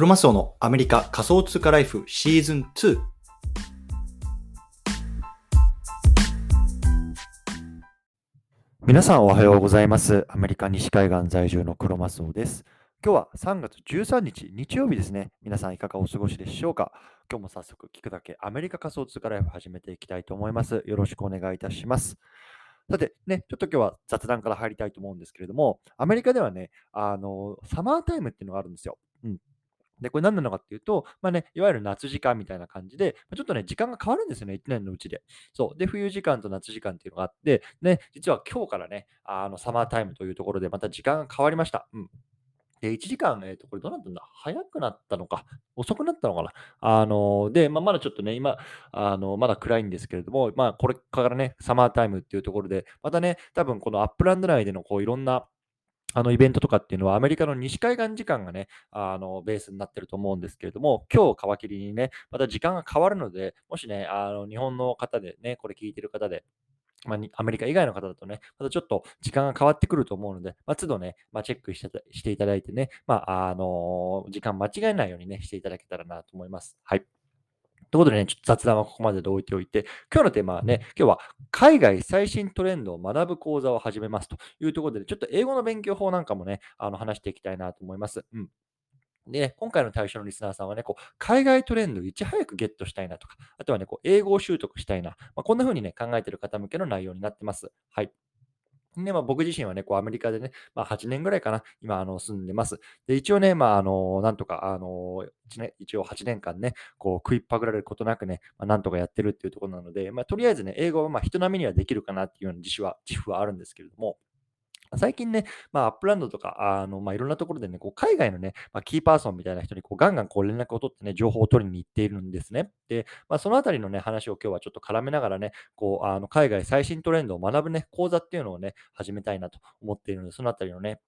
クロマスオのアメリカ仮想通貨ライフシーズン2。皆さんおはようございます。アメリカ西海岸在住のクロマスオです。今日は3月13日、日曜日ですね。皆さんいかがお過ごしでしょうか？今日も早速聞くだけアメリカ仮想通貨ライフ始めていきたいと思います。よろしくお願いいたします。さてね、ちょっと今日は雑談から入りたいと思うんですけれども、アメリカではね、あの、サマータイムっていうのがあるんですよ。うん。で、これ何なのかっていうと、まあね、いわゆる夏時間みたいな感じで、ちょっとね、時間が変わるんですよね、1年のうちで。そう。で、冬時間と夏時間っていうのがあって、ね、実は今日からね、あの、サマータイムというところでまた時間が変わりました。うん。で、1時間、えっ、と、これどうなったんだ？早くなったのか遅くなったのかなあの、で、まあ、まだちょっとね、今、あの、まだ暗いんですけれども、まあ、これからね、サマータイムっていうところで、またね、多分このアップランド内でのこういろんなあのイベントとかっていうのはアメリカの西海岸時間がね、あのベースになってると思うんですけれども、今日皮切りにね、また時間が変わるので、もしね、あの日本の方でね、これ聞いてる方で、まあ、にアメリカ以外の方だとね、またちょっと時間が変わってくると思うので、まあ、都度ね、まあ、チェックしてしていただいてね、まあ、あの時間間違えないようにね、していただけたらなと思います。はい。ということでね、ちょっと雑談はここまでで置いておいて、今日のテーマはね、今日は海外最新トレンドを学ぶ講座を始めますというところで、ちょっと英語の勉強法なんかもね、あの話していきたいなと思います。うん。で、ね、今回の対象のリスナーさんはね、こう海外トレンドをいち早くゲットしたいなとか、あとはね、こう英語を習得したいな、まあ、こんな風にね、考えている方向けの内容になってます。はい。で、まあ、僕自身はね、こうアメリカでね、まあ、8年ぐらいかな、今、あの、住んでます。で、一応ね、まあ、あの、なんとか、あの、一応8年間ね、こう、食いっぱぐられることなくね、まあ、なんとかやってるっていうところなので、まあ、とりあえずね、英語はまあ人並みにはできるかなっていうような自負は、自負はあるんですけれども、最近ね、まあ、アップランドとか、あの、まあ、いろんなところでね、こう、海外のね、まあ、キーパーソンみたいな人に、こう、ガンガンこう、連絡を取ってね、情報を取りに行っているんですね。で、まあ、そのあたりのね、話を今日はちょっと絡めながらね、こう、あの、海外最新トレンドを学ぶね、講座っていうのをね、始めたいなと思っているので、そのあたりのね、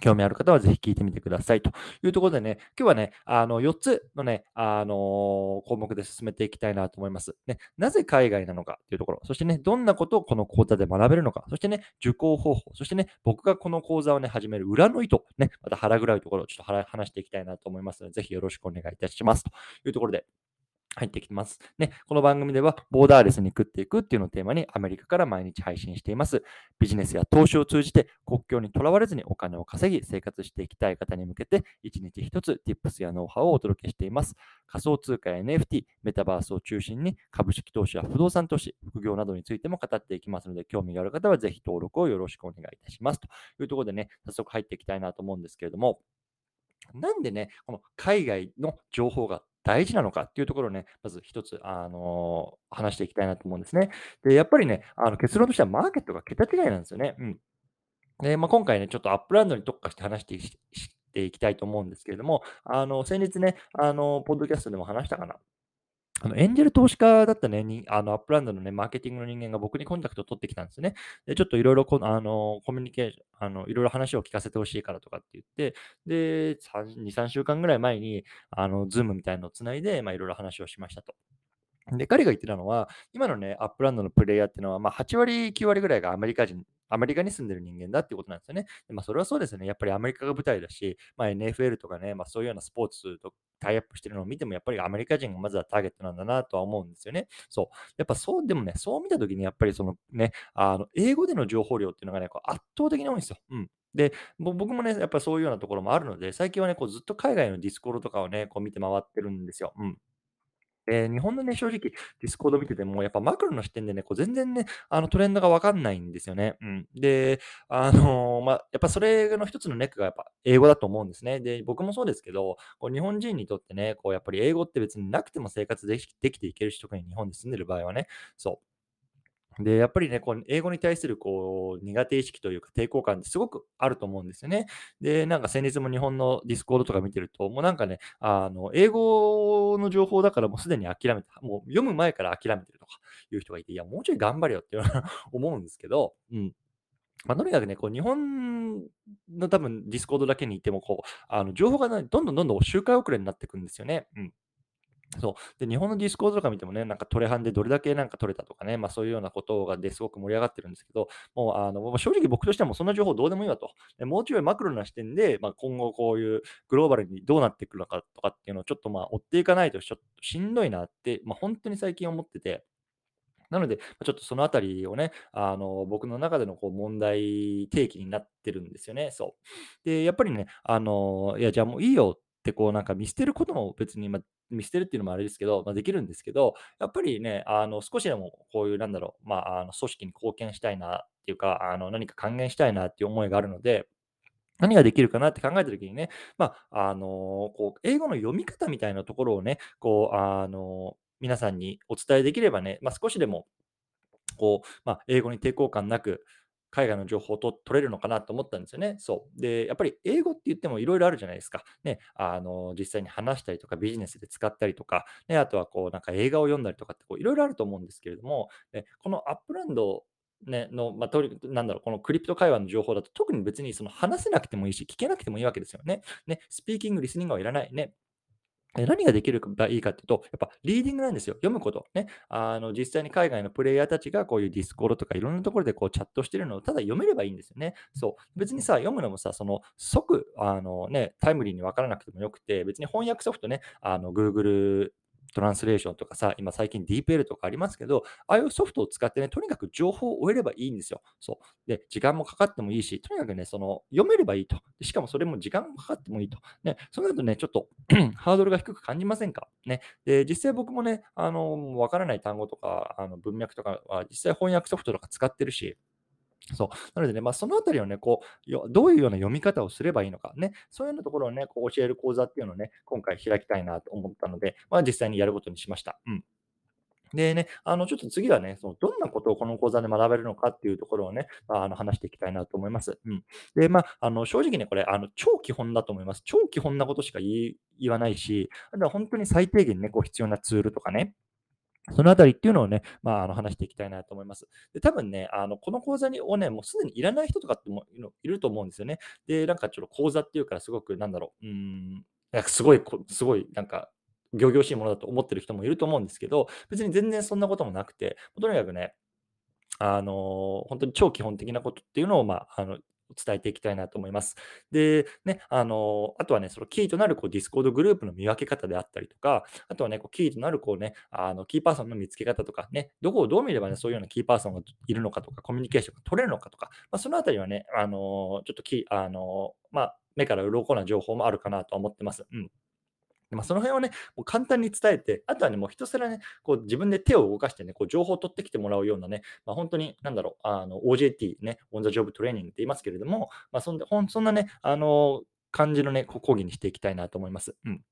興味ある方はぜひ聞いてみてくださいというところでね、今日はね、あの4つのね、あの項目で進めていきたいなと思います。ね、なぜ海外なのかというところ、そしてね、どんなことをこの講座で学べるのか、そしてね、受講方法、そしてね、僕がこの講座をね、始める裏の意図、ね、また腹黒いところをちょっと話していきたいなと思いますので、ぜひよろしくお願いいたしますというところで、入ってきます。ね、この番組では、ボーダーレスに食っていくっていうのをテーマにアメリカから毎日配信しています。ビジネスや投資を通じて国境にとらわれずにお金を稼ぎ生活していきたい方に向けて、一日一つ Tips やノウハウをお届けしています。仮想通貨や NFT、メタバースを中心に株式投資や不動産投資、副業などについても語っていきますので、興味がある方はぜひ登録をよろしくお願いいたします。というところでね、早速入っていきたいなと思うんですけれども、なんでね、この海外の情報が大事なのかっていうところをね、まず一つ、あのー話していきたいなと思うんですね。で、やっぱりね、あの結論としてはマーケットが桁違いなんですよね。うん。で、まあ、今回ね、ちょっとアップランドに特化して話していきたいと思うんですけれども、あの、先日ね、あの、ポッドキャストでも話したかな。あのエンジェル投資家だったね、あのアップランドのね、マーケティングの人間が僕にコンタクトを取ってきたんですね。で、ちょっといろいろ、コミュニケーション、あの、いろいろ話を聞かせてほしいからとかって言って、で、2、3週間ぐらい前に、あの、ズームみたいなのをつないで、まあ、いろいろ話をしましたと。で、彼が言ってたのは、今のね、アップランドのプレイヤーっていうのは、まあ、8割、9割ぐらいがアメリカ人、アメリカに住んでる人間だっていうことなんですよね。でまあ、それはそうですよね。やっぱりアメリカが舞台だし、まあ、NFL とかね、まあ、そういうようなスポーツとタイアップしてるのを見ても、やっぱりアメリカ人がまずはターゲットなんだなとは思うんですよね。そう。やっぱそう、でもね、そう見たときに、やっぱりそのね、あの、英語での情報量っていうのがね、こう圧倒的に多いんですよ。うん。で、僕もね、やっぱりそういうようなところもあるので、最近はね、こうずっと海外のディスコードとかをね、こう見て回ってるんですよ。うん。で、日本のね、正直、ディスコード見てても、やっぱマクロの視点でね、こう全然ね、あのトレンドがわかんないんですよね。うん。で、あのまあ、やっぱそれの一つのネックがやっぱ英語だと思うんですね。で、僕もそうですけど、こう日本人にとってね、こうやっぱり英語って別になくても生活できていけるし、特に日本で住んでる場合はね、そう。で、やっぱりね、こう英語に対するこう苦手意識というか抵抗感ってすごくあると思うんですよね。で、なんか先日も日本のディスコードとか見てると、もうなんかね、あの、英語の情報だからもうすでに諦めた。もう読む前から諦めてるとかいう人がいて、いや、もうちょい頑張れよって 思うんですけど、うん。まあ、とにかくね、こう日本の多分ディスコードだけにいても、こう、あの情報が、どんどんどんどん周回遅れになっていくんですよね。うん。そう。で、日本のディスコードとか見てもね、なんかトレハンでどれだけなんか取れたとかね、まあそういうようなことがですごく盛り上がってるんですけど、もうあの正直僕としてはもそんな情報どうでもいいわと。でもうちょいマクロな視点で、まあ、今後こういうグローバルにどうなっていくのかとかっていうのをちょっとまあ追っていかないとちょっとしんどいなって、まあ本当に最近思ってて、なので、ちょっとそのあたりをね、あの、僕の中でのこう問題提起になってるんですよね。そう。で、やっぱりね、あの、いや、じゃあもういいよってこうなんか見捨てることも別に、ま、見捨てるっていうのもあれですけど、まあ、できるんですけど、やっぱりね、あの少しでもこういうなんだろう、まあ、あの組織に貢献したいなっていうか、あの何か還元したいなっていう思いがあるので、何ができるかなって考えたときにね、まあ、あのこう英語の読み方みたいなところをね、こう、あの皆さんにお伝えできればね、まあ、少しでもこう、まあ、英語に抵抗感なく、海外の情報を取れるのかなと思ったんですよね。そう。で、やっぱり英語って言ってもいろいろあるじゃないですか。ね、あの、実際に話したりとか、ビジネスで使ったりとか、ね、あとはこう、なんか英語を読んだりとかっていろいろあると思うんですけれども、ね、このアップランドね、の、まあ、とりなんだろう、このクリプト界隈の情報だと、特に別にその話せなくてもいいし、聞けなくてもいいわけですよね。ね、スピーキング、リスニングはいらない。ね、何ができればいいかっていうと、やっぱリーディングなんですよ。読むこと。ね。あの、実際に海外のプレイヤーたちがこういうディスコードとかいろんなところでこうチャットしてるのをただ読めればいいんですよね。そう。別にさ、読むのもさ、その即、あのね、タイムリーにわからなくてもよくて、別に翻訳ソフトね、あの、Google トランスレーションとかさ、今最近 DeepL とかありますけど、ああいうソフトを使ってね、とにかく情報を追えればいいんですよ。そう。で、時間もかかってもいいし、とにかくね、その、読めればいいと。しかもそれも時間もかかってもいいと。ね、そうなるとね、ちょっと ハードルが低く感じませんか？ね。で、実際僕もね、あの、わからない単語とか、あの文脈とかは実際翻訳ソフトとか使ってるし、そう。なのでね、まあ、そのあたりをね、こう、よどういうような読み方をすればいいのかね、そういうようなところをね、こう教える講座っていうのをね、今回開きたいなと思ったので、まあ、実際にやることにしました。うん。でね、あの、ちょっと次はね、そのどんなことをこの講座で学べるのかっていうところをね、あ、の話していきたいなと思います。うん。で、まあ、あの、正直ね、これ、あの、超基本だと思います。超基本なことしか言言わないし、あとは本当に最低限ね、こう必要なツールとかね、そのあたりっていうのをね、まあ、あの話していきたいなと思います。で、多分ね、あのこの講座にをね、もうすでにいらない人とかってもいると思うんですよね。で、なんかちょっと講座っていうからすごく、なんだろう、うん、なんかすごい、すごい、なんか、仰々しいものだと思ってる人もいると思うんですけど、別に全然そんなこともなくて、とにかくね、あの、本当に超基本的なことっていうのを、まあ、あの、伝えていきたいなと思います。で、ね、あの、あとはね、そのキーとなるこうディスコードグループの見分け方であったりとか、あとはね、こうキーとなるこうね、あのキーパーソンの見つけ方とかね、どこをどう見ればね、そういうようなキーパーソンがいるのかとか、コミュニケーションが取れるのかとか、まあ、そのあたりはね、あの、ちょっとキあの、まあ、目から鱗な情報もあるかなと思ってます。うん。まあ、その辺をね、もう簡単に伝えて、あとはね、もうひたすらね、こう自分で手を動かしてね、こう情報を取ってきてもらうようなね、まあ、本当に、なんだろう、あの OJT ね、オンザジョブトレーニングって言いますけれども、まあ、そんでほんそんなね、あの感じのね、講義にしていきたいなと思います。うん。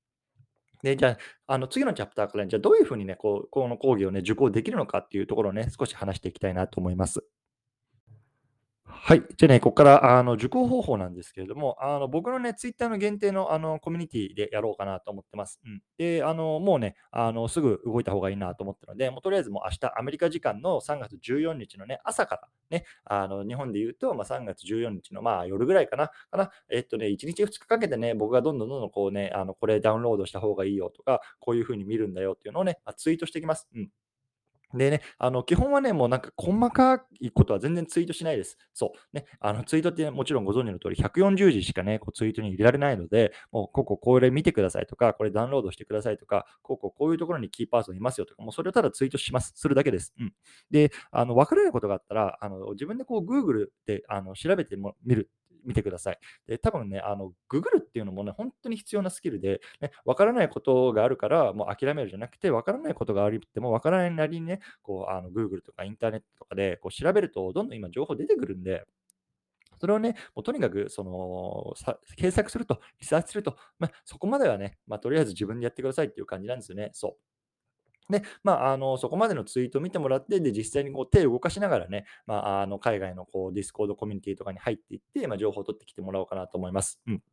で、じゃあ、あの次のチャプターから、ね、じゃあどういうふうにね、こう、この講義をね、受講できるのかっていうところをね、少し話していきたいなと思います。はい。じゃあね、ここからあの受講方法なんですけれども、あの僕のね、ツイッターの限定のあのコミュニティでやろうかなと思ってます。うん、で、あのもうねあの、すぐ動いた方がいいなと思ってるので、もうとりあえずもう明日アメリカ時間の3月14日のね、朝からね、あの日本で言うと、まあ、3月14日のまあ夜ぐらいかな、かなえっとね、1日2日かけてね、僕がどんどんどんどんこうね、あのこれダウンロードした方がいいよとか、こういう風に見るんだよっていうのをね、ツイートしていきます。うんでね、あの基本はね、もうなんか細かいことは全然ツイートしないです。そう。ね、あのツイートって、もちろんご存知の通り、140字しかね、こうツイートに入れられないので、もうこここれ見てくださいとか、これダウンロードしてくださいとか、こここういうところにキーパーソンいますよとか、もうそれをただツイートします。するだけです。うん。で、あの分からないことがあったら、あの自分でこう Google であの調べても見る見てください。で、多分ね、あの、ググるっていうのもね、本当に必要なスキルで、ね、わからないことがあるから、もう諦めるじゃなくて、わからないことがあっても、わからないなりにね、こう、あの、Google とかインターネットとかでこう調べると、どんどん今情報出てくるんで、それをね、もうとにかくそのさ検索すると、リサーチすると、まあ、そこまではね、まあ、とりあえず自分でやってくださいっていう感じなんですよね。そう。で、まあ、あの、そこまでのツイートを見てもらって、で、実際にこう手を動かしながらね、まあ、あの、海外のこう、ディスコードコミュニティとかに入っていって、まあ、情報を取ってきてもらおうかなと思います。うん。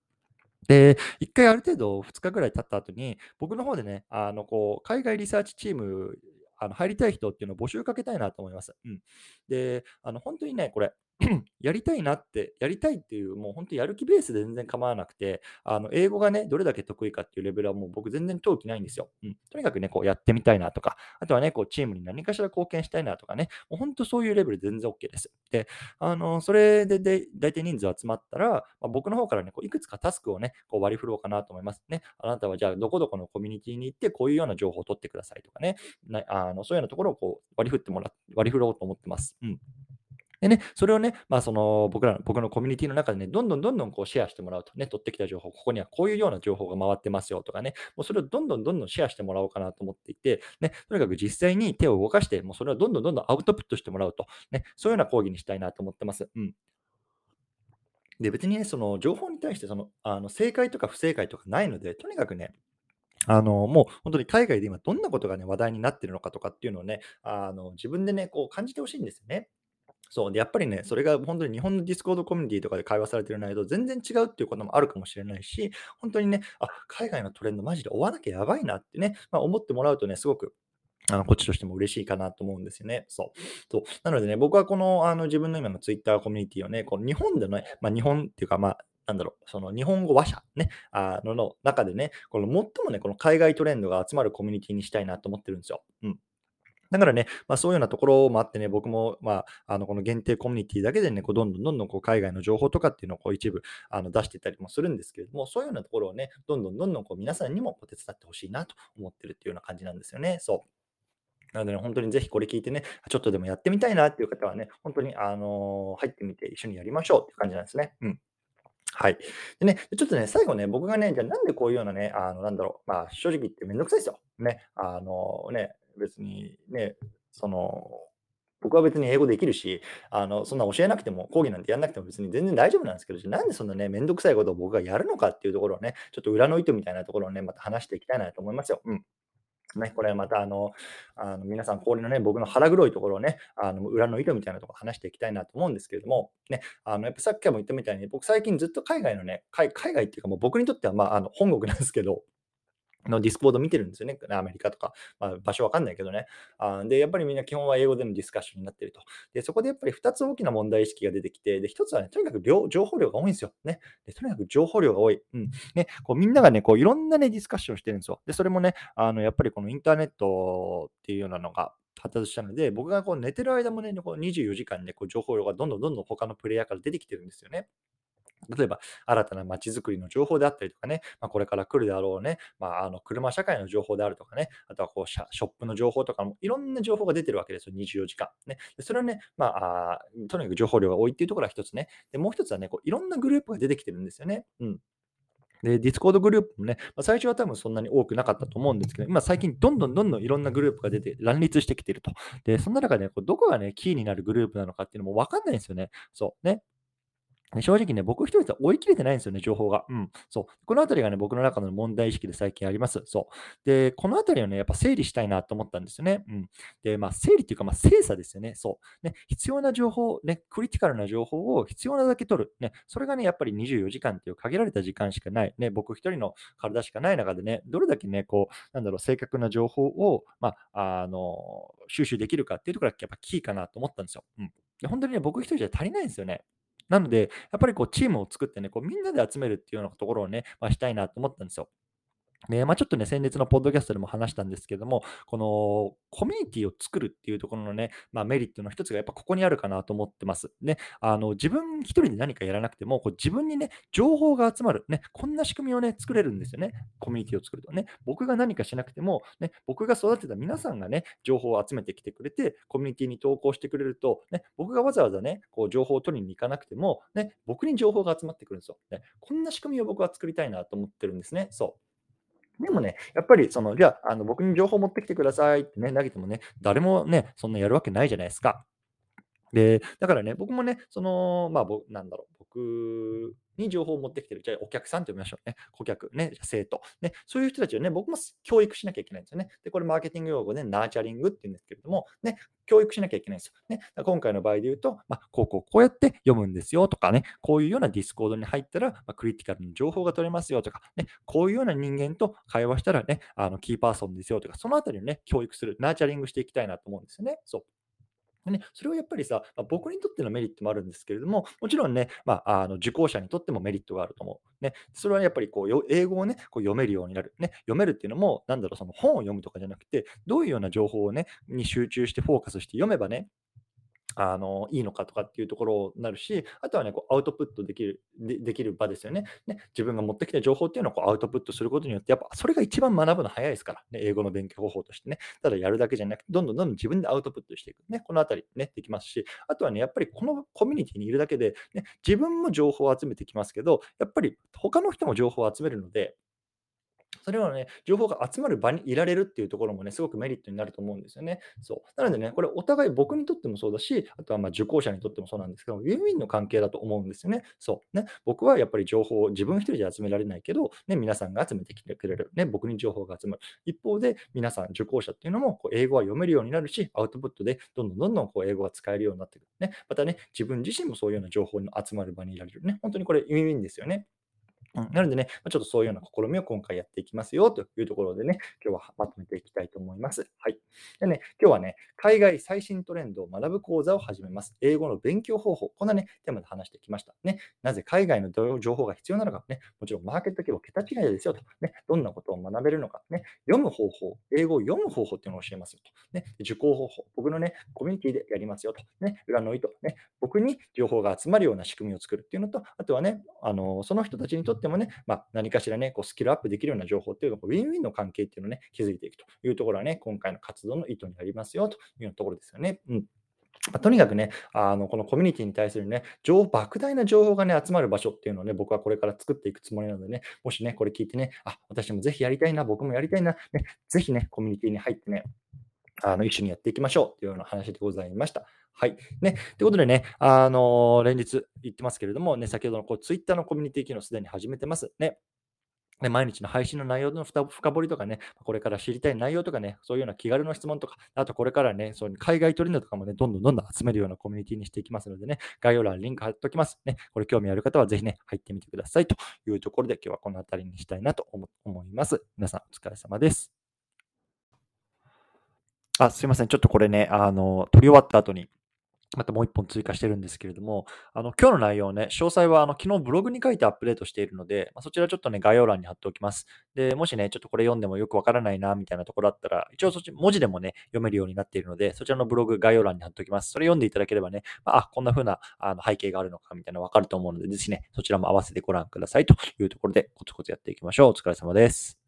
で、1回ある程度2日ぐらい経った後に、僕の方でね、あの、こう、海外リサーチチーム、あの入りたい人っていうのを募集かけたいなと思います。うん。で、あの、本当にね、これ、やりたいなって、やりたいっていう、もう本当やる気ベースで全然構わなくて、あの、英語がね、どれだけ得意かっていうレベルはもう僕全然登記ないんですよ。うん。とにかくね、こうやってみたいなとか、あとはね、こうチームに何かしら貢献したいなとかね、もう本当そういうレベル全然 OK です。で、あの、それで、で、大体人数集まったら、まあ、僕の方からね、こういくつかタスクをね、こう割り振ろうかなと思いますね。あなたはじゃあ、どこどこのコミュニティに行って、こういうような情報を取ってくださいとかね、なあのそういうようなところをこう割り振ってもら割り振ろうと思ってます。うん。でね、それをね、まあ、その僕らの僕のコミュニティの中でね、どんどんどんどんこうシェアしてもらうとね、取ってきた情報、ここにはこういうような情報が回ってますよとかね、もうそれをどんどんどんどんシェアしてもらおうかなと思っていて、ね、とにかく実際に手を動かして、もうそれをどんどんどんどんアウトプットしてもらうと、ね、そういうような講義にしたいなと思ってます。うん。で、別にね、その情報に対してそのあの正解とか不正解とかないので、とにかくね、あの、もう本当に海外で今どんなことがね、話題になってるのかとかっていうのをね、あの、自分でね、こう感じてほしいんですよね。そう。で、やっぱりね、それが本当に日本のディスコードコミュニティとかで会話されてる内容と全然違うっていうこともあるかもしれないし、本当にね、あ、海外のトレンドマジで追わなきゃやばいなってね、まあ、思ってもらうとね、すごくあのこっちとしても嬉しいかなと思うんですよね。そう。そうなのでね、僕はこのあの自分の今のツイッターコミュニティをね、この日本でのね、まあ、日本っていうか、まあ、なんだろう、その日本語話者ね、あのの中でね、この最もね、この海外トレンドが集まるコミュニティにしたいなと思ってるんですよ。うん。だからね、まあ、そういうようなところもあってね、僕も、まあ、あのこの限定コミュニティだけでね、こうどんどんどんどんこう海外の情報とかっていうのをこう一部あの出してたりもするんですけれども、そういうようなところをね、どんどんどんどんこう皆さんにも手伝ってほしいなと思ってるっていうような感じなんですよね。そう。なので、ね、本当にぜひこれ聞いてね、ちょっとでもやってみたいなっていう方はね、本当に、あのー、入ってみて一緒にやりましょうっていう感じなんですね。うん。はい。でね、ちょっとね、最後ね、僕がね、じゃあなんでこういうようなね、あの、なんだろう、まあ、正直言ってめんどくさいですよ。ね。あのね、別にね、その、僕は別に英語できるし、あの、そんな教えなくても、講義なんてやんなくても別に全然大丈夫なんですけど、なんでそんなね、めんどくさいことを僕がやるのかっていうところをね、ちょっと裏の糸みたいなところをね、また話していきたいなと思いますよ。うん。ね、これはまたあの、あの皆さん、氷のね、僕の腹黒いところをね、あの裏の色みたいなとこ話していきたいなと思うんですけれども、ね、あのやっぱさっきも言ったみたいに、僕最近ずっと海外のね、海海外っていうかもう僕にとってはまああの本国なんですけど、のディスコード見てるんですよね。アメリカとか。まあ、場所わかんないけどね。あで、やっぱりみんな基本は英語でのディスカッションになってると。で、そこでやっぱり2つ大きな問題意識が出てきて、で、1つはね、とにかく量情報量が多いんですよ。ね。で、とにかく情報量が多い。うん。ね、こうみんながね、こういろんなね、ディスカッションしてるんですよ。で、それもね、あのやっぱりこのインターネットっていうようなのが、発達したので、僕がこう寝てる間もね、こう24時間で、ね、こう情報量がどんどんどんどん他のプレイヤーから出てきてるんですよね。例えば、新たな街づくりの情報であったりとかね、まあ、これから来るであろうね、まあ、あの車社会の情報であるとかね、あとはこうショップの情報とかも、いろんな情報が出てるわけですよ、24時間。ね、それはね、まああ、とにかく情報量が多いっていうところが一つね。で、もう一つはね、こういろんなグループが出てきてるんですよね。うん。で、ディスコードグループもね、まあ、最初は多分そんなに多くなかったと思うんですけど、今最近どんどんどんどんいろんなグループが出て乱立してきてると。で、そんな中で、ね、こうどこがね、キーになるグループなのかっていうのもわかんないんですよね。そう。ね。正直ね、僕一人で追い切れてないんですよね、情報が。うん。そう。このあたりがね、僕の中の問題意識で最近あります。そう。で、このあたりをね、やっぱ整理したいなと思ったんですよね。うん。で、まあ、整理っていうか、まあ、精査ですよね。そう。ね、必要な情報、ね、クリティカルな情報を必要なだけ取る。ね、それがね、やっぱり24時間っていう限られた時間しかない。ね、僕一人の体しかない中でね、どれだけね、こう、なんだろう、正確な情報を、まあ、あの、収集できるかっていうところがやっぱキーかなと思ったんですよ。うん。で本当にね、僕一人じゃ足りないんですよね。なので、やっぱりこうチームを作ってね、こうみんなで集めるっていうようなところをね、まあ、したいなと思ったんですよ。まあ、ちょっとね、先日のポッドキャストでも話したんですけども、このコミュニティを作るっていうところのね、まあ、メリットの一つがやっぱここにあるかなと思ってます。ね、あの自分一人で何かやらなくても、こう自分にね、情報が集まる、ね、こんな仕組みをね、作れるんですよね。コミュニティを作るとね。僕が何かしなくても、ね、僕が育てた皆さんがね、情報を集めてきてくれて、コミュニティに投稿してくれると、ね、僕がわざわざね、こう情報を取りに行かなくても、ね、僕に情報が集まってくるんですよ。ね、こんな仕組みを僕は作りたいなと思ってるんですね。そう。でもね、やっぱりその、じゃあ、あの僕に情報持ってきてくださいってね、投げてもね、誰もね、そんなやるわけないじゃないですか。で、だからね、僕もね、その、まあ、僕、なんだろう、僕に情報を持ってきてる、じゃあお客さんと呼びましょうね。顧客、ね、生徒、ね、そういう人たちをね、僕も教育しなきゃいけないんですよね。で、これマーケティング用語で nurturing って言うんですけれども、ね、教育しなきゃいけないんですよ。ね、今回の場合で言うと、まあ、こうこうこうやって読むんですよとかね、こういうようなディスコードに入ったら、まあ、クリティカルな情報が取れますよとか、ね、こういうような人間と会話したらね、あのキーパーソンですよとか、そのあたりをね、教育する、 nurturing していきたいなと思うんですよね。そうね、それはやっぱりさ、まあ、僕にとってのメリットもあるんですけれども、もちろんね、まあ、あの受講者にとってもメリットがあると思う。ね、それはやっぱりこう英語をね、こう読めるようになる。ね、読めるっていうのも、なんだろう、その本を読むとかじゃなくて、どういうような情報をね、に集中してフォーカスして読めばね、あの、いいのかとかっていうところになるし、あとはね、こうアウトプットできるでできる場ですよね。ね、自分が持ってきた情報っていうのをこうアウトプットすることによって、やっぱそれが一番学ぶの早いですから、ね、英語の勉強方法としてね。ただやるだけじゃなくて、どんどんどんどん自分でアウトプットしていく。ね、このあたりね、できますし、あとはね、やっぱりこのコミュニティにいるだけで、ね、自分も情報を集めてきますけど、やっぱり他の人も情報を集めるので、それはね、情報が集まる場にいられるっていうところもね、すごくメリットになると思うんですよね。そう。なのでね、これお互い僕にとってもそうだし、あとはま受講者にとってもそうなんですけど、ウィンウィンの関係だと思うんですよね。そう。ね、僕はやっぱり情報を自分一人で集められないけど、ね、皆さんが集めてきてくれる。ね、僕に情報が集まる。一方で、皆さん、受講者っていうのもこう英語は読めるようになるし、アウトプットでどんどんどんどんこう英語が使えるようになってくる。ね、またね、自分自身もそういうような情報に集まる場にいられるね。本当にこれウィンウィンですよね。うん、なのでね、ま、ちょっとそういうような試みを今回やっていきますよというところでね、今日はまとめていきたいと思います。はい。でね、今日はね、海外最新トレンドを学ぶ講座を始めます。英語の勉強方法。こんなね、テーマで話してきました。ね、なぜ海外の情報が必要なのか、ね、もちろんマーケット規模桁違いですよと。ね、どんなことを学べるのか、ね、読む方法、英語を読む方法っていうのを教えますよと。ね、受講方法、僕のね、コミュニティでやりますよと。ね、裏の意図、ね、僕に情報が集まるような仕組みを作るっていうのと、あとはね、あのその人たちにとってもね、まあ、何かしらね、こうスキルアップできるような情報っていうのをウィンウィンの関係っていうのをね、築いていくというところはね、今回の活動の意図になりますよというようなところですよね。うん。ま、とにかくね、あの、このコミュニティに対するね、情莫大な情報がね、集まる場所っていうのをね、僕はこれから作っていくつもりなのでね、もしね、これ聞いてね、あ、私もぜひやりたいな、僕もやりたいな、ね、ぜひね、コミュニティに入ってね、あの、一緒にやっていきましょうというような話でございました。はい。ね。ということでね、あのー連日言ってますけれども、ね、先ほどのこうツイッターのコミュニティ機能すでに始めてます。ね。ね、毎日の配信の内容の深掘りとかね、これから知りたい内容とかね、そういうような気軽な質問とか、あとこれからね、そういう海外トレンドとかもね、どんどんどんどん集めるようなコミュニティにしていきますのでね、概要欄にリンク貼っておきます。ね、これ興味ある方はぜひね、入ってみてくださいというところで、今日はこの辺りにしたいなと思います。皆さんお疲れ様です。あ、すいません。ちょっとこれね、あの、撮り終わった後にまたもう一本追加してるんですけれども、あの、今日の内容ね、詳細はあの昨日ブログに書いてアップデートしているので、まあ、そちらちょっとね、概要欄に貼っておきます。で、もしね、ちょっとこれ読んでもよくわからないな、みたいなところだったら、一応そっち、文字でもね、読めるようになっているので、そちらのブログ概要欄に貼っておきます。それ読んでいただければね、まあ、こんな風なあの背景があるのか、みたいなのわかると思うので、ぜひね、そちらも合わせてご覧くださいというところで、コツコツやっていきましょう。お疲れ様です。